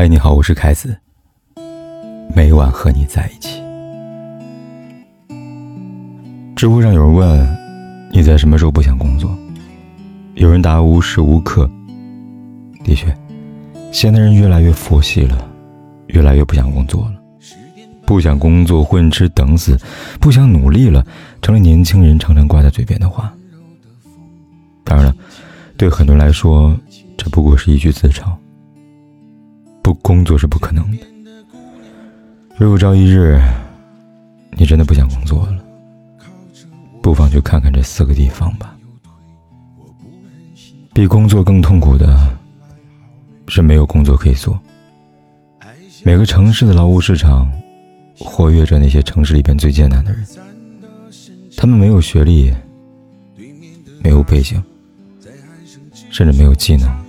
嗨，你好，我是凯子。每晚和你在一起。知乎上有人问：“你在什么时候不想工作？”有人答：“无时无刻。”的确，现代人越来越佛系了，越来越不想工作了。不想工作，混吃等死；不想努力了，成了年轻人常常挂在嘴边的话。当然了，对很多人来说，这不过是一句自嘲。不工作是不可能的。如果朝一日，你真的不想工作了，不妨去看看这四个地方吧。比工作更痛苦的是没有工作可以做。每个城市的劳务市场，活跃着那些城市里边最艰难的人。他们没有学历，没有背景，甚至没有技能。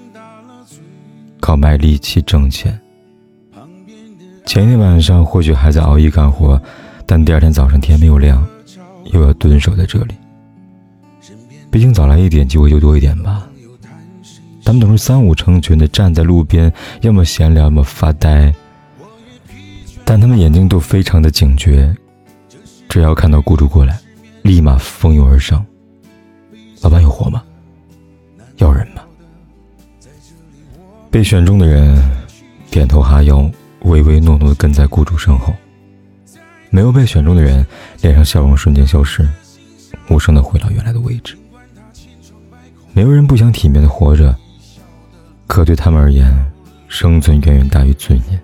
靠卖力气挣钱。前一天晚上或许还在熬夜干活，但第二天早上天没有亮，又要蹲守在这里。毕竟早来一点，机会就多一点吧。他们总是三五成群的站在路边，要么闲聊，要么发呆。但他们眼睛都非常的警觉，只要看到雇主过来，立马蜂拥而上。老板有活吗？要人吗？被选中的人点头哈腰，唯唯诺诺的跟在雇主身后；没有被选中的人脸上笑容瞬间消失，无声的回到原来的位置。没有人不想体面的活着，可对他们而言，生存远远大于尊严。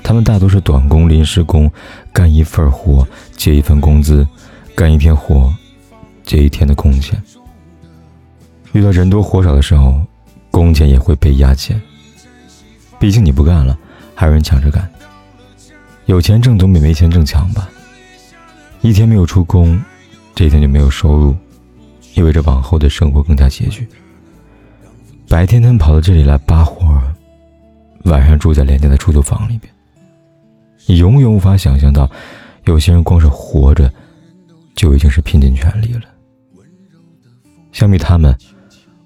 他们大多是短工、临时工，干一份活结一份工资，干一天活结一天的工钱。遇到人多活少的时候。工钱也会被压减，毕竟你不干了，还有人抢着干。有钱挣总比没钱挣强吧？一天没有出工，这一天就没有收入，意味着往后的生活更加拮据。白天他们跑到这里来扒活，晚上住在廉价的出租房里边。你永远无法想象到，有些人光是活着，就已经是拼尽全力了。相比他们。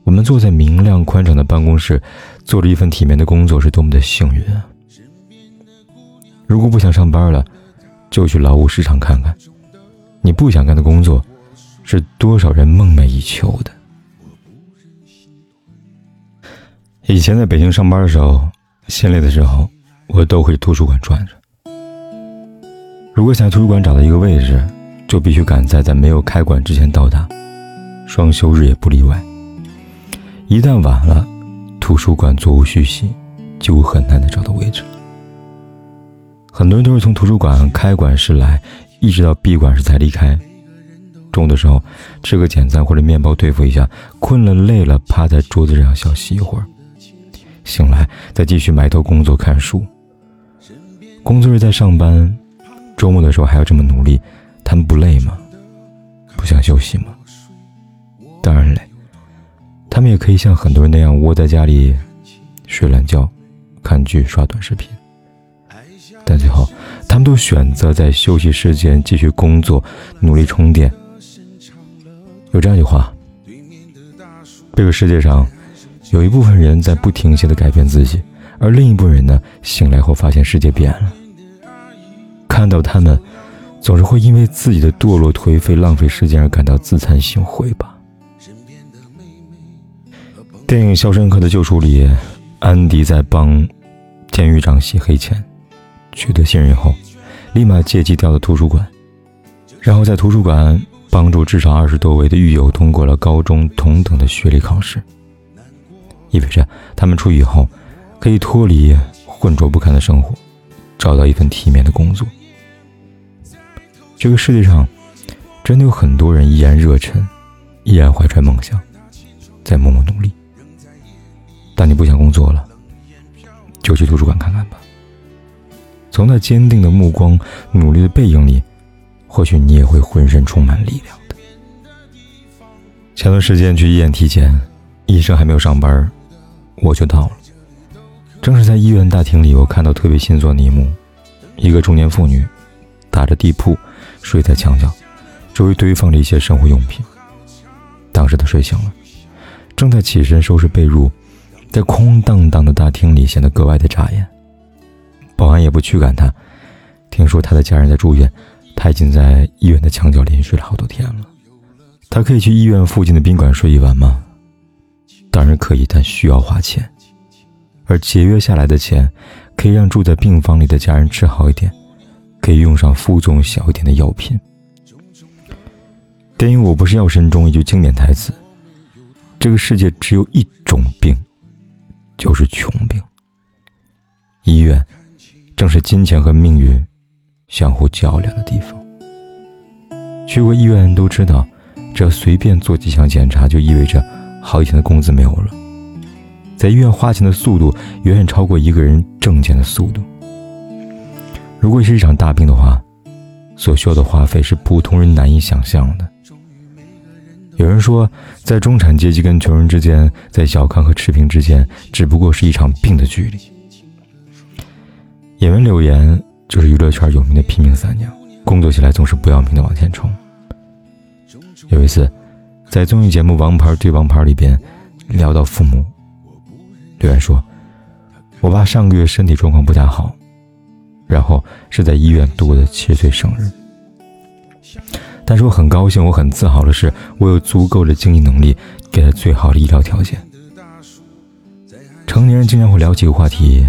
我们坐在明亮宽敞的办公室，做着一份体面的工作，是多么的幸运啊！如果不想上班了，就去劳务市场看看，你不想干的工作，是多少人梦寐以求的。以前在北京上班的时候，心累的时候，我都会图书馆转着。如果想在图书馆找到一个位置，就必须赶在在没有开馆之前到达，双休日也不例外。一旦晚了，图书馆座无虚席，就很难再找到位置。很多人都是从图书馆开馆时来，一直到闭馆时才离开。中午的时候吃个简餐或者面包对付一下，困了累了，趴在桌子上小息一会儿，醒来再继续埋头工作看书。工作日在上班，周末的时候还要这么努力，他们不累吗？不想休息吗？当然累。他们也可以像很多人那样窝在家里睡懒觉、看剧、刷短视频，但最后他们都选择在休息时间继续工作，努力充电。有这样一句话：这个世界上有一部分人在不停歇的改变自己，而另一部分人呢，醒来后发现世界变了。看到他们，总是会因为自己的堕落、颓废、浪费时间而感到自惭形秽吧。电影《肖申克的救赎》里，安迪在帮监狱长洗黑钱，取得信任后，立马借机调到图书馆，然后在图书馆帮助至少二十多位的狱友通过了高中同等的学历考试，意味着他们出狱后可以脱离浑浊不堪的生活，找到一份体面的工作。这个世界上真的有很多人依然热忱，依然怀揣梦想，在默默努力。但你不想工作了，就去图书馆看看吧。从那坚定的目光、努力的背影里，或许你也会浑身充满力量的。前段时间去医院体检，医生还没有上班，我就到了。正是在医院大厅里，我看到特别心酸的一幕：一个中年妇女打着地铺睡在墙角，周围堆放着一些生活用品。当时她睡醒了，正在起身收拾被褥。在空荡荡的大厅里显得格外的扎眼。保安也不驱赶他，听说他的家人在住院，他已经在医院的墙角连睡了好多天了。他可以去医院附近的宾馆睡一晚吗？当然可以，但需要花钱。而节约下来的钱，可以让住在病房里的家人吃好一点，可以用上负重小一点的药品。电影《我不是药神》中一句经典台词：“这个世界只有一种病，就是穷病。”医院，正是金钱和命运相互较量的地方。去过医院的人都知道。只要随便做几项检查，就意味着好几天的工资没有了。在医院花钱的速度远远超过一个人挣钱的速度。如果是一场大病的话，所需要的花费是普通人难以想象的。有人说，在中产阶级跟穷人之间，在小康和持平之间，只不过是一场病的距离。演员柳岩就是娱乐圈有名的拼命三娘，工作起来总是不要命的往前冲。有一次，在综艺节目《王牌对王牌》里边聊到父母，柳岩说：“我爸上个月身体状况不太好，然后是在医院度过的七十岁生日。但是我很高兴，我很自豪的是，我有足够的经济能力给他最好的医疗条件。成年人经常会聊起一个话题：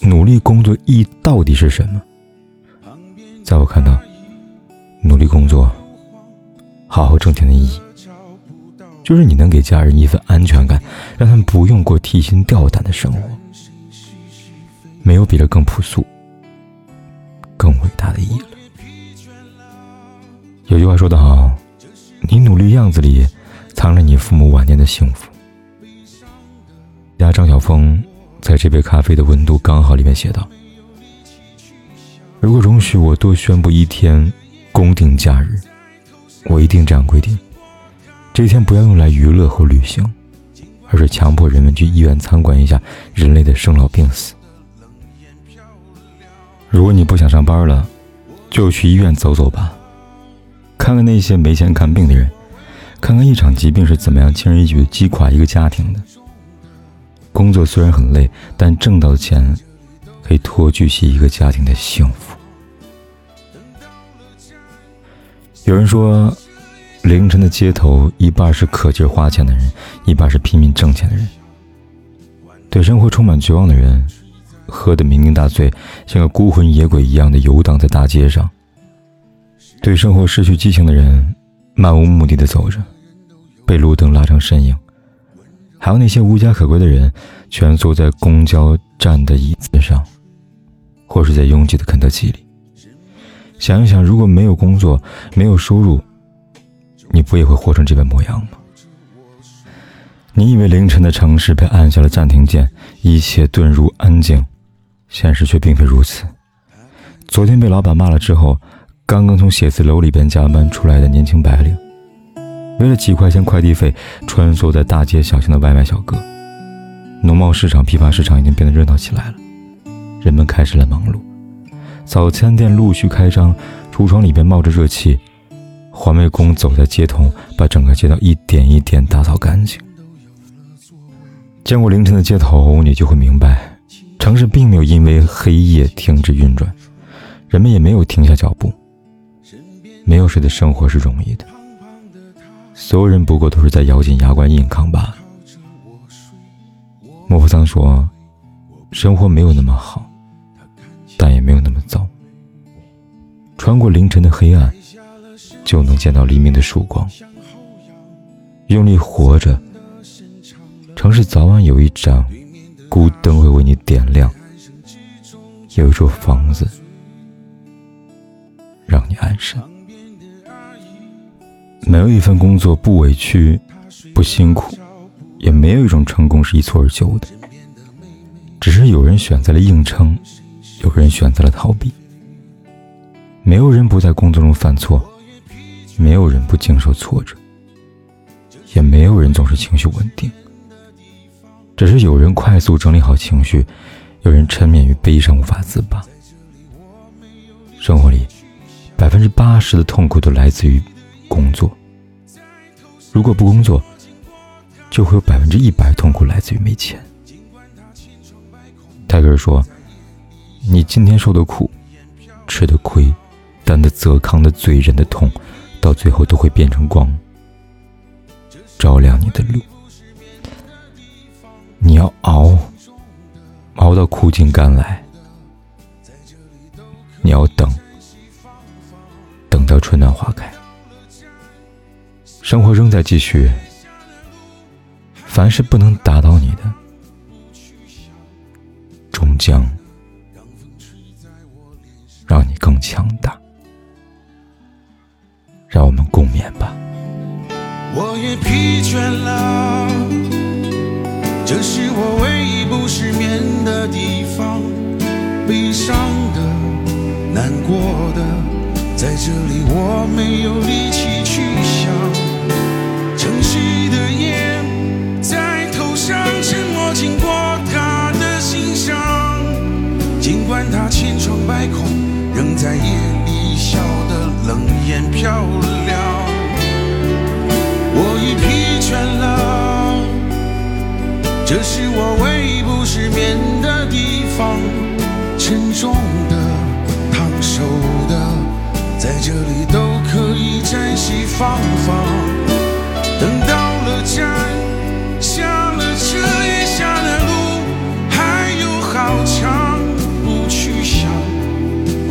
努力工作意义到底是什么？在我看到，努力工作。”好好挣钱的意义，就是你能给家人一份安全感，让他们不用过提心吊胆的生活。没有比这更朴素、更伟大的意义了。有句话说得好，你努力样子里，藏着你父母晚年的幸福。家张晓峰在这杯咖啡的温度刚好里面写道：“如果容许我多宣布一天公定假日。”我一定这样规定：这一天不要用来娱乐或旅行，而是强迫人们去医院参观一下人类的生老病死。如果你不想上班了，就去医院走走吧，看看那些没钱看病的人，看看一场疾病是怎么样轻而易举的击垮一个家庭的。工作虽然很累，但挣到的钱可以托举起一个家庭的幸福。有人说，凌晨的街头一半是可劲花钱的人，一半是拼命挣钱的人。对生活充满绝望的人，喝得酩酊大醉，像个孤魂野鬼一样的游荡在大街上；对生活失去激情的人，漫无目的的走着，被路灯拉成身影；还有那些无家可归的人，蜷缩在公交站的椅子上，或是在拥挤的肯德基里。想一想，如果没有工作，没有收入，你不也会活成这般模样吗？你以为凌晨的城市被按下了暂停键，一切遁入安静，现实却并非如此。昨天被老板骂了之后，刚刚从写字楼里边加班出来的年轻白领，为了几块钱快递费，穿梭在大街小巷的外卖小哥。农贸市场、批发市场已经变得热闹起来了，人们开始了忙碌。早餐店陆续开张，橱窗里边冒着热气。环卫工走在街头，把整个街道一点一点打扫干净。见过凌晨的街头，你就会明白，城市并没有因为黑夜停止运转，人们也没有停下脚步。没有谁的生活是容易的，所有人不过都是在咬紧牙关硬扛罢了。莫泊桑说：“生活没有那么好。”但也没有那么糟。穿过凌晨的黑暗，就能见到黎明的曙光。用力活着，城市早晚有一盏孤灯会为你点亮，有一座房子让你安身。没有一份工作不委屈、不辛苦，也没有一种成功是一蹴而就的。只是有人选择了硬撑。有人选择了逃避，没有人不在工作中犯错，没有人不经受挫折，也没有人总是情绪稳定。只是有人快速整理好情绪，有人沉湎于悲伤无法自拔。生活里，百分之八十的痛苦都来自于工作。如果不工作，就会有百分之一百痛苦来自于没钱。泰戈尔说：“你今天受的苦，吃的亏，担的责，扛的罪，忍的痛，到最后都会变成光，照亮你的路。你要熬，熬到苦尽甘来。你要等，等到春暖花开。生活仍在继续。”凡是不能打倒你的，终将让你更强大。让我们共勉吧。我也疲倦了，这是我唯一不失眠的地方。悲伤的、难过的，在这里我没有力气仍在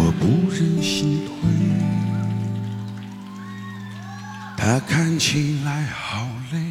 我不忍心退，他看起来好累。